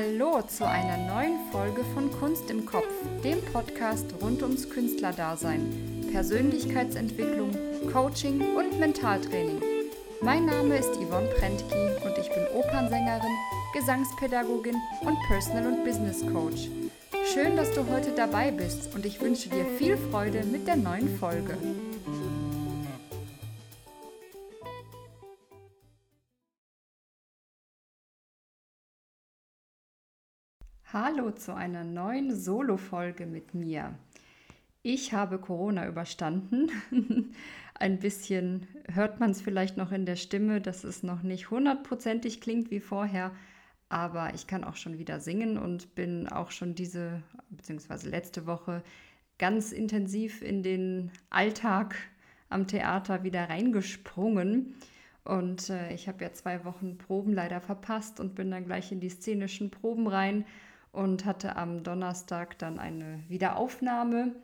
Hallo zu einer neuen Folge von Kunst im Kopf, dem Podcast rund ums Künstlerdasein, Persönlichkeitsentwicklung, Coaching und Mentaltraining. Mein Name ist Yvonne Prentki und ich bin Opernsängerin, Gesangspädagogin und Personal- und Business Coach. Schön, dass du heute dabei bist und ich wünsche dir viel Freude mit der neuen Folge. Hallo zu einer neuen Solo-Folge mit mir. Ich habe Corona überstanden. Ein bisschen hört man es vielleicht noch in der Stimme, dass es noch nicht hundertprozentig klingt wie vorher, aber ich kann auch schon wieder singen und bin auch schon diese bzw. letzte Woche ganz intensiv in den Alltag am Theater wieder reingesprungen. Und äh, ich habe ja zwei Wochen Proben leider verpasst und bin dann gleich in die szenischen Proben rein und hatte am Donnerstag dann eine Wiederaufnahme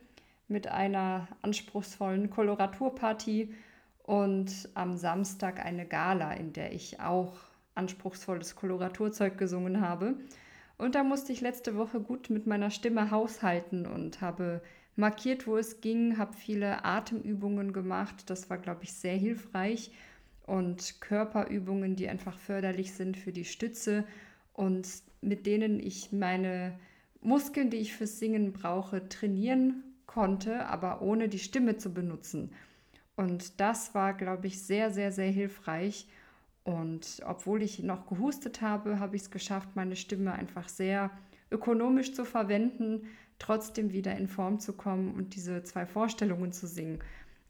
mit einer anspruchsvollen Koloraturparty und am Samstag eine Gala, in der ich auch anspruchsvolles Koloraturzeug gesungen habe. Und da musste ich letzte Woche gut mit meiner Stimme haushalten und habe markiert, wo es ging, habe viele Atemübungen gemacht. Das war, glaube ich, sehr hilfreich. Und Körperübungen, die einfach förderlich sind für die Stütze und mit denen ich meine Muskeln, die ich fürs Singen brauche, trainieren konnte, aber ohne die Stimme zu benutzen. Und das war, glaube ich, sehr, sehr, sehr hilfreich. Und obwohl ich noch gehustet habe, habe ich es geschafft, meine Stimme einfach sehr ökonomisch zu verwenden, trotzdem wieder in Form zu kommen und diese zwei Vorstellungen zu singen.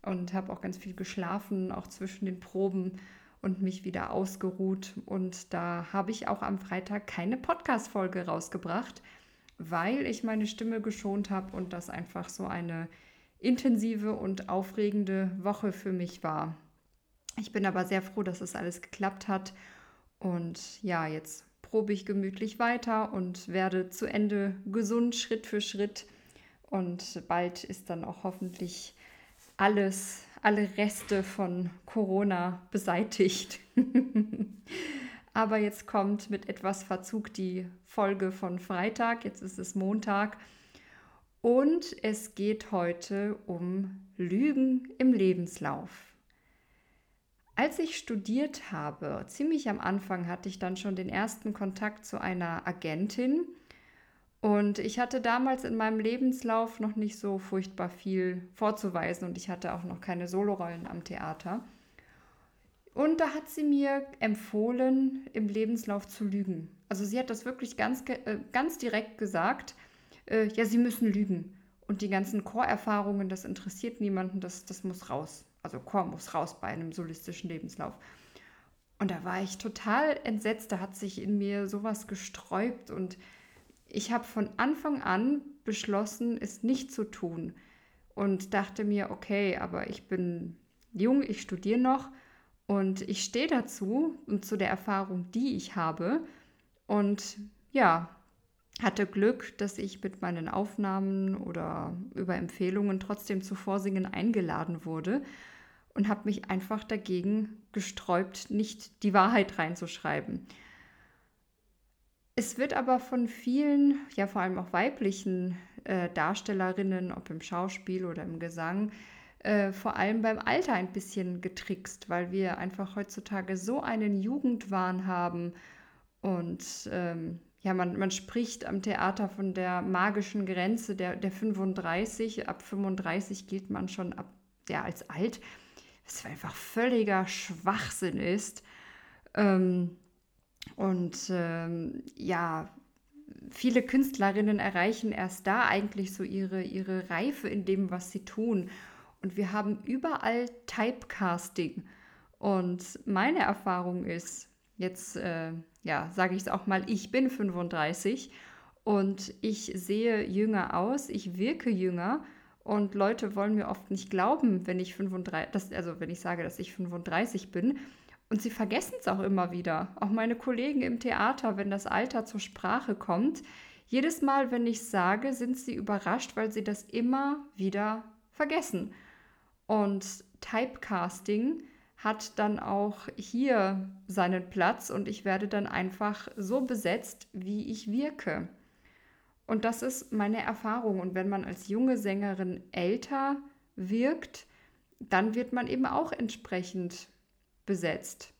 Und habe auch ganz viel geschlafen, auch zwischen den Proben und mich wieder ausgeruht. Und da habe ich auch am Freitag keine Podcast-Folge rausgebracht, weil ich meine Stimme geschont habe und das einfach so eine intensive und aufregende Woche für mich war. Ich bin aber sehr froh, dass es alles geklappt hat. Und ja, jetzt probe ich gemütlich weiter und werde zu Ende gesund, Schritt für Schritt. Und bald ist dann auch hoffentlich alles alle Reste von Corona beseitigt. Aber jetzt kommt mit etwas Verzug die Folge von Freitag. Jetzt ist es Montag. Und es geht heute um Lügen im Lebenslauf. Als ich studiert habe, ziemlich am Anfang hatte ich dann schon den ersten Kontakt zu einer Agentin, und ich hatte damals in meinem Lebenslauf noch nicht so furchtbar viel vorzuweisen und ich hatte auch noch keine Solorollen am Theater. Und da hat sie mir empfohlen, im Lebenslauf zu lügen. Also sie hat das wirklich ganz, äh, ganz direkt gesagt, äh, ja, sie müssen lügen. Und die ganzen Chorerfahrungen, das interessiert niemanden, das, das muss raus. Also Chor muss raus bei einem solistischen Lebenslauf. Und da war ich total entsetzt, da hat sich in mir sowas gesträubt und ich habe von Anfang an beschlossen, es nicht zu tun und dachte mir, okay, aber ich bin jung, ich studiere noch und ich stehe dazu und zu der Erfahrung, die ich habe. Und ja, hatte Glück, dass ich mit meinen Aufnahmen oder über Empfehlungen trotzdem zu Vorsingen eingeladen wurde und habe mich einfach dagegen gesträubt, nicht die Wahrheit reinzuschreiben. Es wird aber von vielen, ja vor allem auch weiblichen äh, Darstellerinnen, ob im Schauspiel oder im Gesang, äh, vor allem beim Alter ein bisschen getrickst, weil wir einfach heutzutage so einen Jugendwahn haben und ähm, ja, man, man spricht am Theater von der magischen Grenze der, der 35. Ab 35 gilt man schon ab, ja, als alt, was einfach völliger Schwachsinn ist. Ähm, und ähm, ja, viele Künstlerinnen erreichen erst da eigentlich so ihre, ihre Reife in dem, was sie tun. Und wir haben überall Typecasting. Und meine Erfahrung ist, jetzt äh, ja, sage ich es auch mal, ich bin 35 und ich sehe jünger aus, ich wirke jünger und Leute wollen mir oft nicht glauben, wenn ich 35, das, also wenn ich sage, dass ich 35 bin. Und sie vergessen es auch immer wieder. Auch meine Kollegen im Theater, wenn das Alter zur Sprache kommt, jedes Mal, wenn ich sage, sind sie überrascht, weil sie das immer wieder vergessen. Und Typecasting hat dann auch hier seinen Platz und ich werde dann einfach so besetzt, wie ich wirke. Und das ist meine Erfahrung. Und wenn man als junge Sängerin älter wirkt, dann wird man eben auch entsprechend besetzt.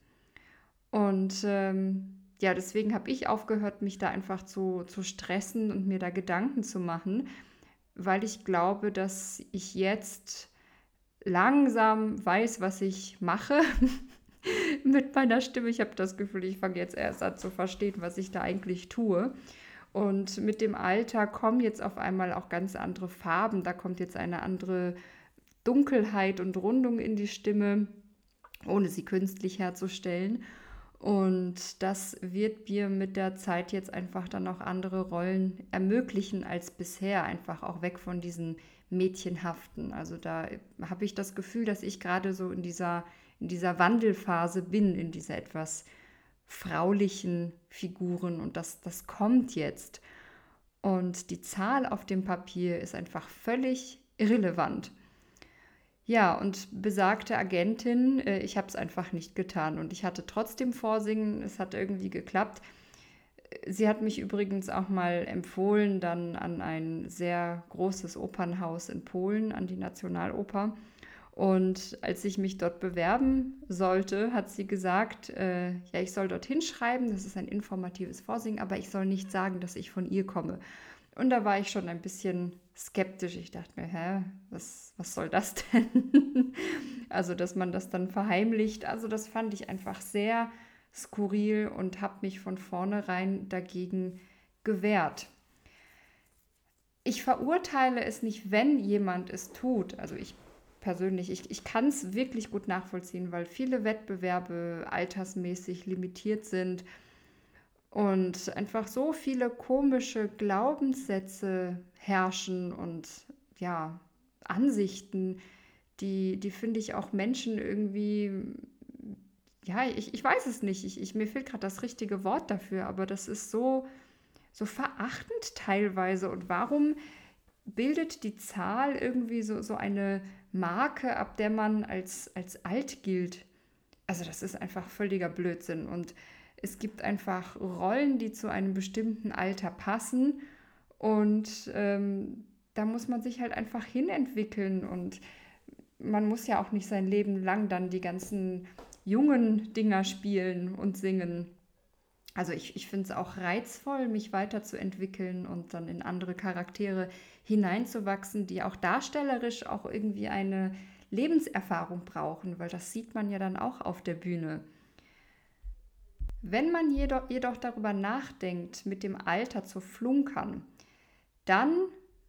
Und ähm, ja, deswegen habe ich aufgehört, mich da einfach zu, zu stressen und mir da Gedanken zu machen, weil ich glaube, dass ich jetzt langsam weiß, was ich mache mit meiner Stimme. Ich habe das Gefühl, ich fange jetzt erst an zu verstehen, was ich da eigentlich tue. Und mit dem Alter kommen jetzt auf einmal auch ganz andere Farben. Da kommt jetzt eine andere Dunkelheit und Rundung in die Stimme, ohne sie künstlich herzustellen. Und das wird mir mit der Zeit jetzt einfach dann auch andere Rollen ermöglichen als bisher, einfach auch weg von diesen Mädchenhaften. Also da habe ich das Gefühl, dass ich gerade so in dieser, in dieser Wandelphase bin, in dieser etwas fraulichen Figuren und das, das kommt jetzt. Und die Zahl auf dem Papier ist einfach völlig irrelevant. Ja, und besagte Agentin, äh, ich habe es einfach nicht getan und ich hatte trotzdem Vorsingen, es hat irgendwie geklappt. Sie hat mich übrigens auch mal empfohlen, dann an ein sehr großes Opernhaus in Polen, an die Nationaloper. Und als ich mich dort bewerben sollte, hat sie gesagt, äh, ja, ich soll dorthin schreiben, das ist ein informatives Vorsingen, aber ich soll nicht sagen, dass ich von ihr komme. Und da war ich schon ein bisschen skeptisch. Ich dachte mir, hä, was, was soll das denn? also, dass man das dann verheimlicht. Also, das fand ich einfach sehr skurril und habe mich von vornherein dagegen gewehrt. Ich verurteile es nicht, wenn jemand es tut. Also ich persönlich, ich, ich kann es wirklich gut nachvollziehen, weil viele Wettbewerbe altersmäßig limitiert sind und einfach so viele komische Glaubenssätze herrschen und ja, Ansichten, die, die finde ich auch Menschen irgendwie ja, ich, ich weiß es nicht. Ich, ich, mir fehlt gerade das richtige Wort dafür, aber das ist so, so verachtend teilweise. Und warum bildet die Zahl irgendwie so, so eine Marke, ab der man als, als alt gilt? Also das ist einfach völliger Blödsinn. Und es gibt einfach Rollen, die zu einem bestimmten Alter passen. Und ähm, da muss man sich halt einfach hinentwickeln. Und man muss ja auch nicht sein Leben lang dann die ganzen jungen Dinger spielen und singen. Also ich, ich finde es auch reizvoll, mich weiterzuentwickeln und dann in andere Charaktere hineinzuwachsen, die auch darstellerisch auch irgendwie eine Lebenserfahrung brauchen, weil das sieht man ja dann auch auf der Bühne. Wenn man jedoch, jedoch darüber nachdenkt, mit dem Alter zu flunkern, dann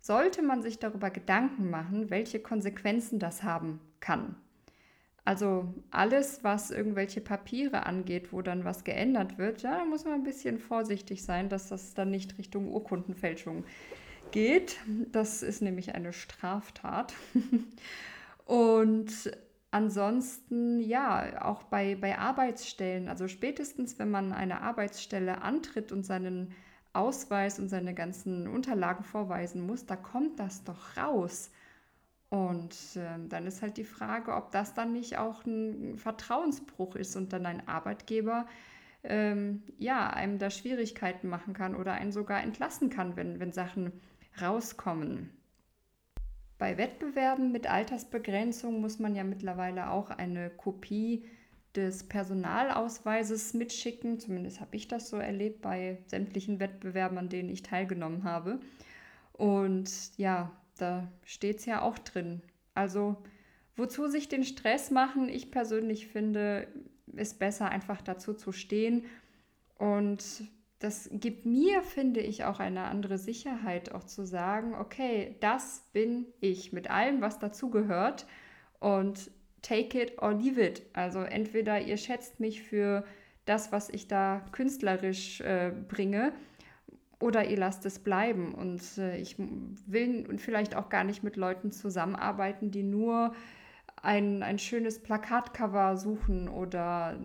sollte man sich darüber Gedanken machen, welche Konsequenzen das haben kann. Also alles, was irgendwelche Papiere angeht, wo dann was geändert wird, da muss man ein bisschen vorsichtig sein, dass das dann nicht Richtung Urkundenfälschung geht. Das ist nämlich eine Straftat. Und ansonsten, ja, auch bei, bei Arbeitsstellen, also spätestens, wenn man eine Arbeitsstelle antritt und seinen Ausweis und seine ganzen Unterlagen vorweisen muss, da kommt das doch raus. Und äh, dann ist halt die Frage, ob das dann nicht auch ein Vertrauensbruch ist und dann ein Arbeitgeber ähm, ja, einem da Schwierigkeiten machen kann oder einen sogar entlassen kann, wenn, wenn Sachen rauskommen. Bei Wettbewerben mit Altersbegrenzung muss man ja mittlerweile auch eine Kopie des Personalausweises mitschicken. Zumindest habe ich das so erlebt bei sämtlichen Wettbewerben, an denen ich teilgenommen habe. Und ja, da steht es ja auch drin. Also wozu sich den Stress machen? Ich persönlich finde, ist besser einfach dazu zu stehen. Und das gibt mir, finde ich, auch eine andere Sicherheit, auch zu sagen, okay, das bin ich mit allem, was dazugehört. Und take it or leave it. Also entweder ihr schätzt mich für das, was ich da künstlerisch äh, bringe, oder ihr lasst es bleiben. Und äh, ich will vielleicht auch gar nicht mit Leuten zusammenarbeiten, die nur ein, ein schönes Plakatcover suchen oder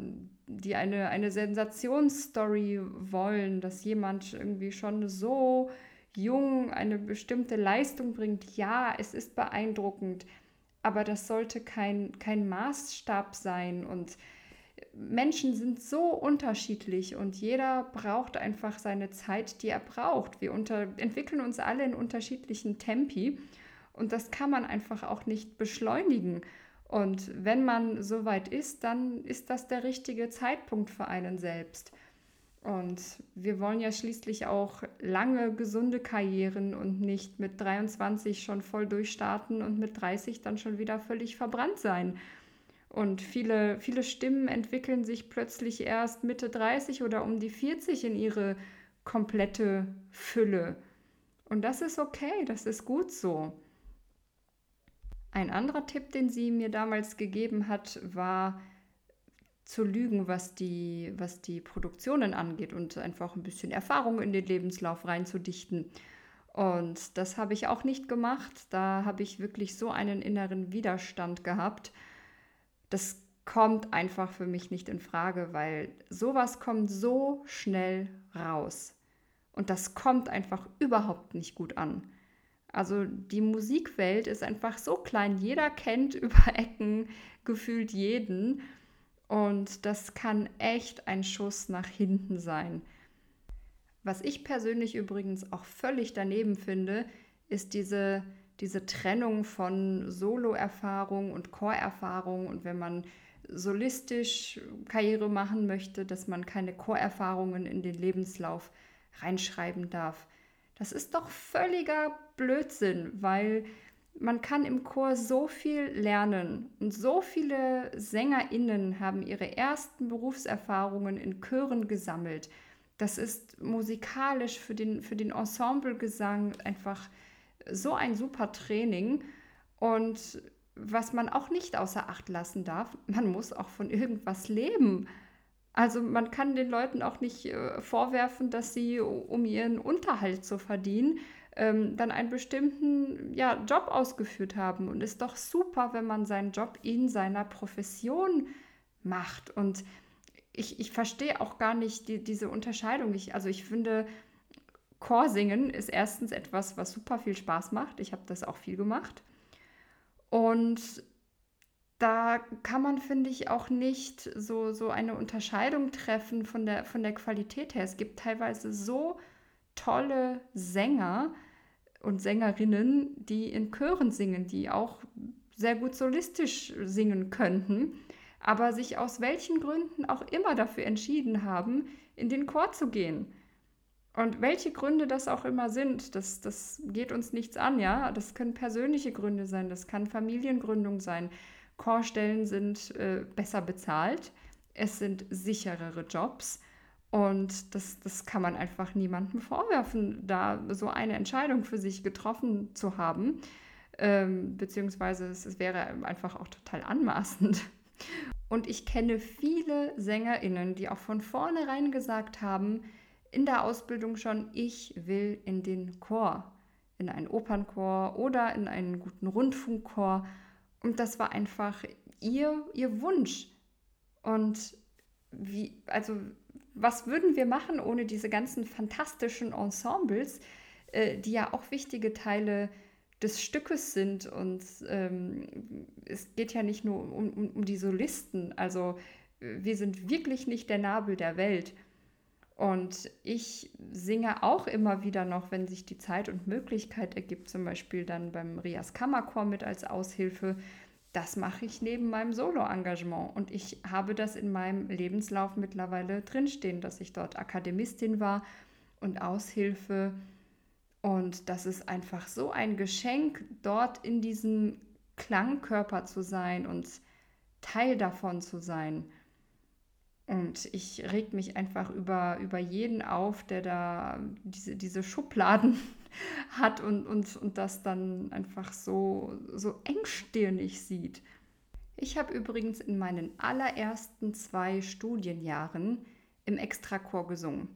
die eine, eine Sensationsstory wollen, dass jemand irgendwie schon so jung eine bestimmte Leistung bringt. Ja, es ist beeindruckend, aber das sollte kein, kein Maßstab sein und Menschen sind so unterschiedlich und jeder braucht einfach seine Zeit, die er braucht. Wir unter, entwickeln uns alle in unterschiedlichen Tempi und das kann man einfach auch nicht beschleunigen. Und wenn man so weit ist, dann ist das der richtige Zeitpunkt für einen selbst. Und wir wollen ja schließlich auch lange gesunde Karrieren und nicht mit 23 schon voll durchstarten und mit 30 dann schon wieder völlig verbrannt sein. Und viele, viele Stimmen entwickeln sich plötzlich erst Mitte 30 oder um die 40 in ihre komplette Fülle. Und das ist okay, das ist gut so. Ein anderer Tipp, den sie mir damals gegeben hat, war zu lügen, was die, was die Produktionen angeht und einfach ein bisschen Erfahrung in den Lebenslauf reinzudichten. Und das habe ich auch nicht gemacht. Da habe ich wirklich so einen inneren Widerstand gehabt das kommt einfach für mich nicht in Frage, weil sowas kommt so schnell raus. Und das kommt einfach überhaupt nicht gut an. Also die Musikwelt ist einfach so klein. Jeder kennt über Ecken gefühlt jeden. Und das kann echt ein Schuss nach hinten sein. Was ich persönlich übrigens auch völlig daneben finde, ist diese diese Trennung von Solo-Erfahrung und Chorerfahrung und wenn man solistisch Karriere machen möchte, dass man keine Chorerfahrungen in den Lebenslauf reinschreiben darf. Das ist doch völliger Blödsinn, weil man kann im Chor so viel lernen und so viele Sängerinnen haben ihre ersten Berufserfahrungen in Chören gesammelt. Das ist musikalisch für den, für den Ensemblegesang einfach so ein super Training. Und was man auch nicht außer Acht lassen darf, man muss auch von irgendwas leben. Also man kann den Leuten auch nicht äh, vorwerfen, dass sie, um ihren Unterhalt zu verdienen, ähm, dann einen bestimmten ja, Job ausgeführt haben. Und ist doch super, wenn man seinen Job in seiner Profession macht. Und ich, ich verstehe auch gar nicht die, diese Unterscheidung. Ich, also ich finde, Chorsingen ist erstens etwas, was super viel Spaß macht. Ich habe das auch viel gemacht. Und da kann man, finde ich, auch nicht so, so eine Unterscheidung treffen von der, von der Qualität her. Es gibt teilweise so tolle Sänger und Sängerinnen, die in Chören singen, die auch sehr gut solistisch singen könnten, aber sich aus welchen Gründen auch immer dafür entschieden haben, in den Chor zu gehen. Und welche Gründe das auch immer sind, das, das geht uns nichts an, ja. Das können persönliche Gründe sein, das kann Familiengründung sein. Chorstellen sind äh, besser bezahlt, es sind sicherere Jobs und das, das kann man einfach niemandem vorwerfen, da so eine Entscheidung für sich getroffen zu haben. Ähm, beziehungsweise es, es wäre einfach auch total anmaßend. Und ich kenne viele SängerInnen, die auch von vornherein gesagt haben, in der Ausbildung schon, ich will in den Chor, in einen Opernchor oder in einen guten Rundfunkchor. Und das war einfach ihr, ihr Wunsch. Und wie, also, was würden wir machen ohne diese ganzen fantastischen Ensembles, äh, die ja auch wichtige Teile des Stückes sind. Und ähm, es geht ja nicht nur um, um, um die Solisten. Also wir sind wirklich nicht der Nabel der Welt. Und ich singe auch immer wieder noch, wenn sich die Zeit und Möglichkeit ergibt, zum Beispiel dann beim Rias Kammerchor mit als Aushilfe. Das mache ich neben meinem Solo-Engagement. Und ich habe das in meinem Lebenslauf mittlerweile drinstehen, dass ich dort Akademistin war und Aushilfe. Und das ist einfach so ein Geschenk, dort in diesem Klangkörper zu sein und Teil davon zu sein. Und ich reg mich einfach über, über jeden auf, der da diese, diese Schubladen hat und, und, und das dann einfach so, so engstirnig sieht. Ich habe übrigens in meinen allerersten zwei Studienjahren im Extrachor gesungen.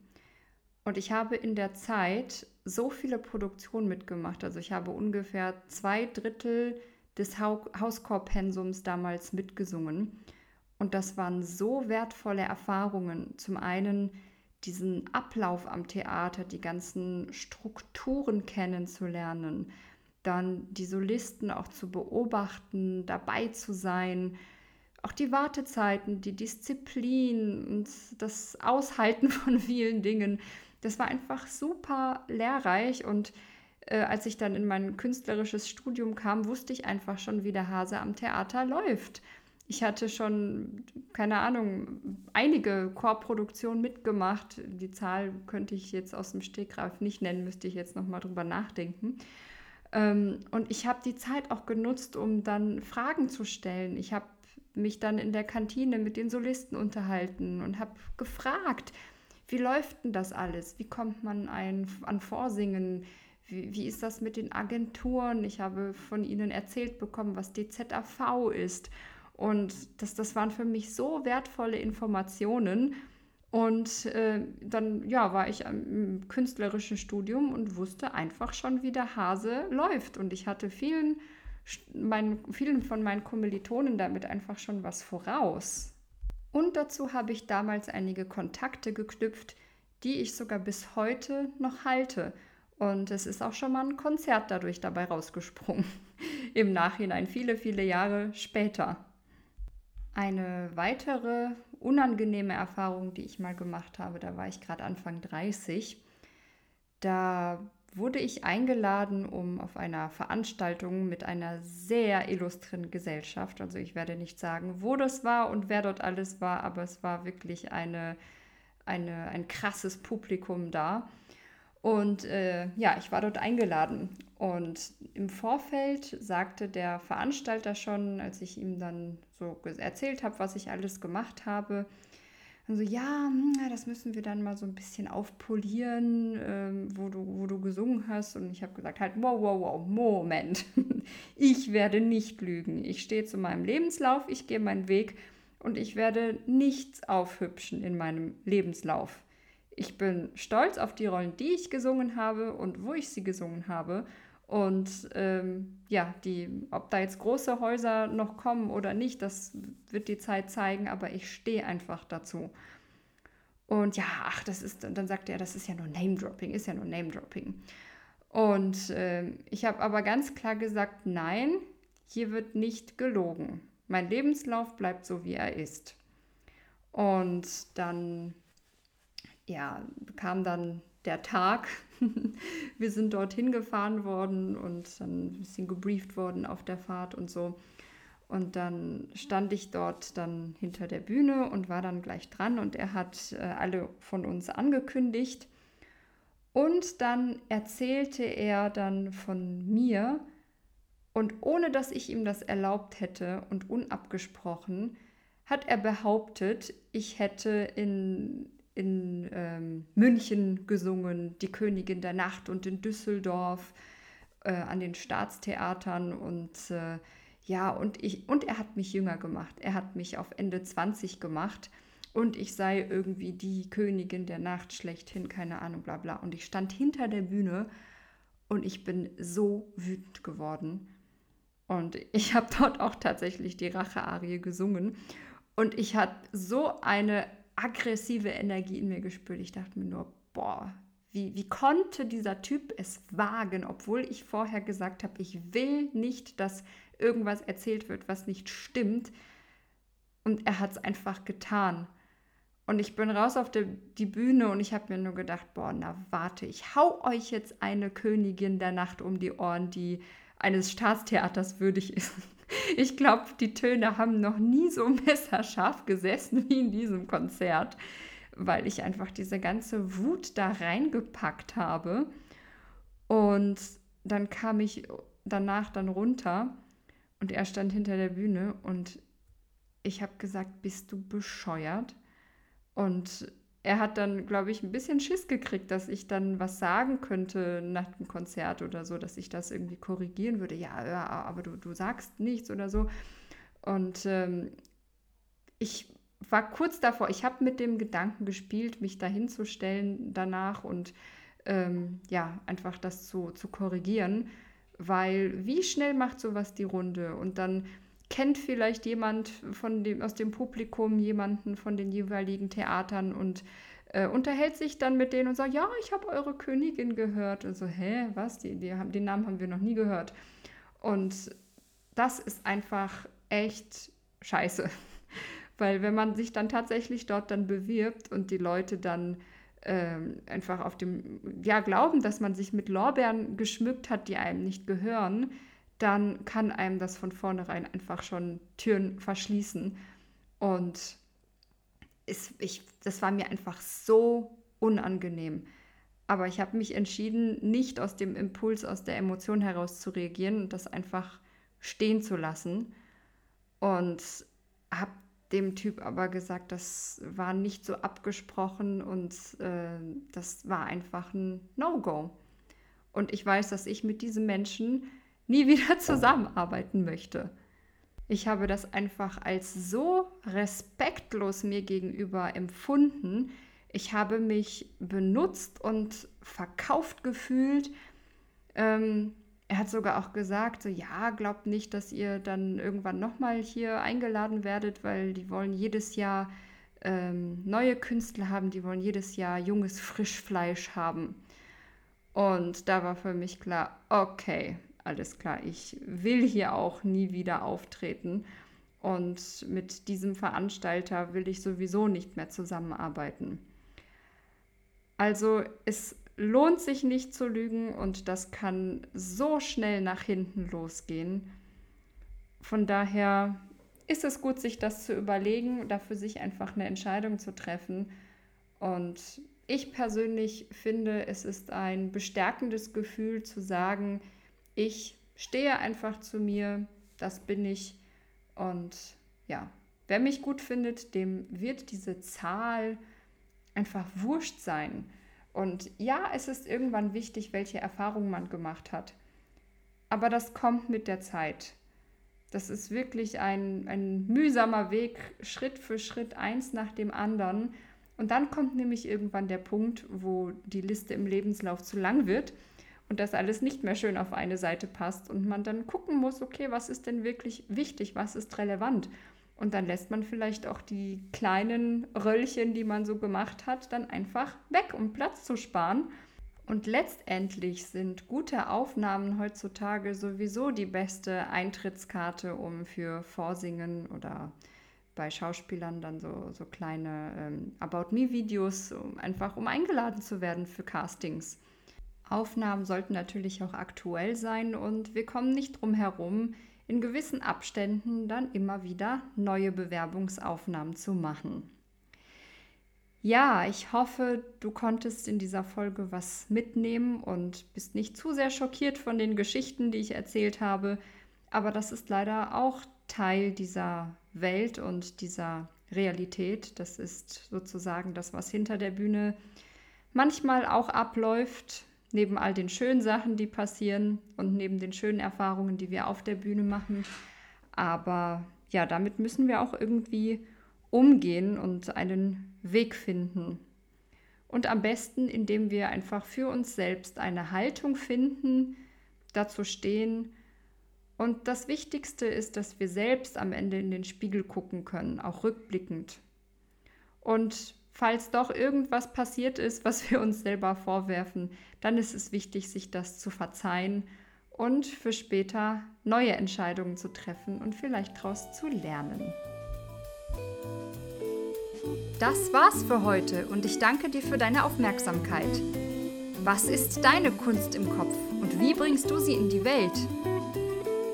Und ich habe in der Zeit so viele Produktionen mitgemacht. Also ich habe ungefähr zwei Drittel des Hauschorpensums damals mitgesungen. Und das waren so wertvolle Erfahrungen. Zum einen diesen Ablauf am Theater, die ganzen Strukturen kennenzulernen, dann die Solisten auch zu beobachten, dabei zu sein, auch die Wartezeiten, die Disziplin und das Aushalten von vielen Dingen. Das war einfach super lehrreich und äh, als ich dann in mein künstlerisches Studium kam, wusste ich einfach schon, wie der Hase am Theater läuft. Ich hatte schon, keine Ahnung, einige Chorproduktionen mitgemacht. Die Zahl könnte ich jetzt aus dem Stegreif nicht nennen, müsste ich jetzt nochmal drüber nachdenken. Ähm, und ich habe die Zeit auch genutzt, um dann Fragen zu stellen. Ich habe mich dann in der Kantine mit den Solisten unterhalten und habe gefragt, wie läuft denn das alles? Wie kommt man ein, an Vorsingen? Wie, wie ist das mit den Agenturen? Ich habe von ihnen erzählt bekommen, was DZAV ist. Und das, das waren für mich so wertvolle Informationen. Und äh, dann ja, war ich im künstlerischen Studium und wusste einfach schon, wie der Hase läuft. Und ich hatte vielen, mein, vielen von meinen Kommilitonen damit einfach schon was voraus. Und dazu habe ich damals einige Kontakte geknüpft, die ich sogar bis heute noch halte. Und es ist auch schon mal ein Konzert dadurch dabei rausgesprungen. Im Nachhinein, viele, viele Jahre später. Eine weitere unangenehme Erfahrung, die ich mal gemacht habe, da war ich gerade Anfang 30. Da wurde ich eingeladen, um auf einer Veranstaltung mit einer sehr illustren Gesellschaft, also ich werde nicht sagen, wo das war und wer dort alles war, aber es war wirklich eine, eine, ein krasses Publikum da. Und äh, ja, ich war dort eingeladen. Und im Vorfeld sagte der Veranstalter schon, als ich ihm dann so erzählt habe, was ich alles gemacht habe, und so, ja, hm, das müssen wir dann mal so ein bisschen aufpolieren, ähm, wo, du, wo du gesungen hast. Und ich habe gesagt, halt, wow, wow, wow, Moment. ich werde nicht lügen. Ich stehe zu meinem Lebenslauf, ich gehe meinen Weg und ich werde nichts aufhübschen in meinem Lebenslauf. Ich bin stolz auf die Rollen, die ich gesungen habe und wo ich sie gesungen habe. Und ähm, ja, die, ob da jetzt große Häuser noch kommen oder nicht, das wird die Zeit zeigen, aber ich stehe einfach dazu. Und ja, ach, das ist, und dann sagt er, das ist ja nur Name-Dropping, ist ja nur Name-Dropping. Und äh, ich habe aber ganz klar gesagt, nein, hier wird nicht gelogen. Mein Lebenslauf bleibt so, wie er ist. Und dann, ja, kam dann der Tag. wir sind dorthin gefahren worden und dann ein bisschen gebrieft worden auf der Fahrt und so. Und dann stand ich dort dann hinter der Bühne und war dann gleich dran und er hat äh, alle von uns angekündigt. Und dann erzählte er dann von mir und ohne dass ich ihm das erlaubt hätte und unabgesprochen, hat er behauptet, ich hätte in in ähm, München gesungen, Die Königin der Nacht und in Düsseldorf äh, an den Staatstheatern und äh, ja, und, ich, und er hat mich jünger gemacht. Er hat mich auf Ende 20 gemacht und ich sei irgendwie die Königin der Nacht schlechthin, keine Ahnung, bla bla. Und ich stand hinter der Bühne und ich bin so wütend geworden. Und ich habe dort auch tatsächlich die Rache-Arie gesungen. Und ich hatte so eine aggressive Energie in mir gespürt. Ich dachte mir nur, boah, wie, wie konnte dieser Typ es wagen, obwohl ich vorher gesagt habe, ich will nicht, dass irgendwas erzählt wird, was nicht stimmt. Und er hat es einfach getan. Und ich bin raus auf die, die Bühne und ich habe mir nur gedacht, boah, na warte, ich hau euch jetzt eine Königin der Nacht um die Ohren, die eines Staatstheaters würdig ist. Ich glaube, die Töne haben noch nie so messerscharf gesessen wie in diesem Konzert, weil ich einfach diese ganze Wut da reingepackt habe. Und dann kam ich danach dann runter und er stand hinter der Bühne und ich habe gesagt, bist du bescheuert? Und er hat dann, glaube ich, ein bisschen Schiss gekriegt, dass ich dann was sagen könnte nach dem Konzert oder so, dass ich das irgendwie korrigieren würde. Ja, ja aber du, du sagst nichts oder so. Und ähm, ich war kurz davor, ich habe mit dem Gedanken gespielt, mich dahinzustellen danach und ähm, ja, einfach das zu, zu korrigieren, weil wie schnell macht sowas die Runde? Und dann kennt vielleicht jemand von dem, aus dem Publikum jemanden von den jeweiligen Theatern und äh, unterhält sich dann mit denen und sagt, ja, ich habe eure Königin gehört. Und so, hä, was? Die, die haben, den Namen haben wir noch nie gehört. Und das ist einfach echt scheiße. Weil wenn man sich dann tatsächlich dort dann bewirbt und die Leute dann ähm, einfach auf dem, ja, glauben, dass man sich mit Lorbeeren geschmückt hat, die einem nicht gehören, dann kann einem das von vornherein einfach schon Türen verschließen. Und ist, ich, das war mir einfach so unangenehm. Aber ich habe mich entschieden, nicht aus dem Impuls, aus der Emotion heraus zu reagieren und das einfach stehen zu lassen. Und habe dem Typ aber gesagt, das war nicht so abgesprochen und äh, das war einfach ein No-Go. Und ich weiß, dass ich mit diesem Menschen nie wieder zusammenarbeiten möchte. Ich habe das einfach als so respektlos mir gegenüber empfunden. Ich habe mich benutzt und verkauft gefühlt. Ähm, er hat sogar auch gesagt, so ja, glaubt nicht, dass ihr dann irgendwann nochmal hier eingeladen werdet, weil die wollen jedes Jahr ähm, neue Künstler haben, die wollen jedes Jahr junges Frischfleisch haben. Und da war für mich klar, okay, alles klar, ich will hier auch nie wieder auftreten. Und mit diesem Veranstalter will ich sowieso nicht mehr zusammenarbeiten. Also es lohnt sich nicht zu lügen und das kann so schnell nach hinten losgehen. Von daher ist es gut, sich das zu überlegen, dafür sich einfach eine Entscheidung zu treffen. Und ich persönlich finde, es ist ein bestärkendes Gefühl zu sagen, ich stehe einfach zu mir, das bin ich. Und ja, wer mich gut findet, dem wird diese Zahl einfach wurscht sein. Und ja, es ist irgendwann wichtig, welche Erfahrungen man gemacht hat. Aber das kommt mit der Zeit. Das ist wirklich ein, ein mühsamer Weg, Schritt für Schritt, eins nach dem anderen. Und dann kommt nämlich irgendwann der Punkt, wo die Liste im Lebenslauf zu lang wird und das alles nicht mehr schön auf eine Seite passt und man dann gucken muss, okay, was ist denn wirklich wichtig, was ist relevant? Und dann lässt man vielleicht auch die kleinen Röllchen, die man so gemacht hat, dann einfach weg, um Platz zu sparen. Und letztendlich sind gute Aufnahmen heutzutage sowieso die beste Eintrittskarte, um für Vorsingen oder bei Schauspielern dann so, so kleine ähm, About Me-Videos, um, einfach um eingeladen zu werden für Castings. Aufnahmen sollten natürlich auch aktuell sein und wir kommen nicht drum herum, in gewissen Abständen dann immer wieder neue Bewerbungsaufnahmen zu machen. Ja, ich hoffe, du konntest in dieser Folge was mitnehmen und bist nicht zu sehr schockiert von den Geschichten, die ich erzählt habe. Aber das ist leider auch Teil dieser Welt und dieser Realität. Das ist sozusagen das, was hinter der Bühne manchmal auch abläuft neben all den schönen Sachen, die passieren und neben den schönen Erfahrungen, die wir auf der Bühne machen. Aber ja, damit müssen wir auch irgendwie umgehen und einen Weg finden. Und am besten, indem wir einfach für uns selbst eine Haltung finden, dazu stehen. Und das Wichtigste ist, dass wir selbst am Ende in den Spiegel gucken können, auch rückblickend. Und falls doch irgendwas passiert ist, was wir uns selber vorwerfen, dann ist es wichtig, sich das zu verzeihen und für später neue Entscheidungen zu treffen und vielleicht daraus zu lernen. Das war's für heute und ich danke dir für deine Aufmerksamkeit. Was ist deine Kunst im Kopf und wie bringst du sie in die Welt?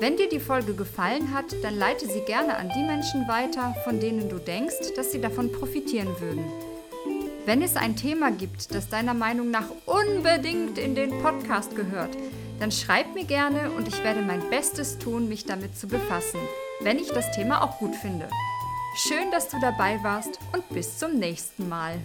Wenn dir die Folge gefallen hat, dann leite sie gerne an die Menschen weiter, von denen du denkst, dass sie davon profitieren würden. Wenn es ein Thema gibt, das deiner Meinung nach unbedingt in den Podcast gehört, dann schreib mir gerne und ich werde mein Bestes tun, mich damit zu befassen, wenn ich das Thema auch gut finde. Schön, dass du dabei warst und bis zum nächsten Mal.